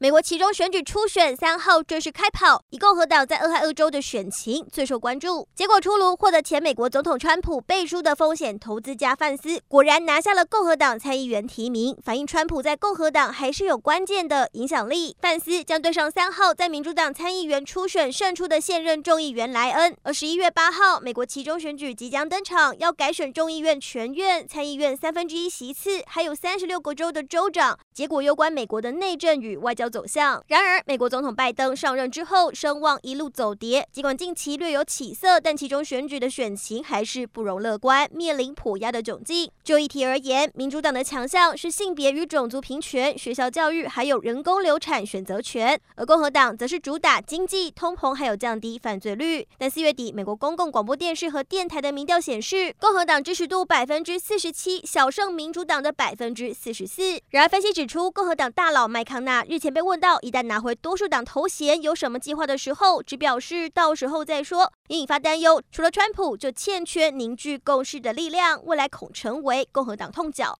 美国期中选举初选三号正式开跑，以共和党在俄亥俄州的选情最受关注。结果出炉，获得前美国总统川普背书的风险投资家范斯果然拿下了共和党参议员提名，反映川普在共和党还是有关键的影响力。范斯将对上三号在民主党参议员初选胜出的现任众议员莱恩。而十一月八号，美国期中选举即将登场，要改选众议院全院、参议院三分之一席次，还有三十六个州的州长。结果攸关美国的内政与外交。走向。然而，美国总统拜登上任之后，声望一路走跌。尽管近期略有起色，但其中选举的选情还是不容乐观，面临普压的窘境。就议题而言，民主党的强项是性别与种族平权、学校教育，还有人工流产选择权；而共和党则是主打经济、通膨，还有降低犯罪率。但四月底，美国公共广播电视和电台的民调显示，共和党支持度百分之四十七，小胜民主党的百分之四十四。然而，分析指出，共和党大佬麦康纳日前被被问到一旦拿回多数党头衔有什么计划的时候，只表示到时候再说，也引发担忧。除了川普，就欠缺凝聚共识的力量，未来恐成为共和党痛脚。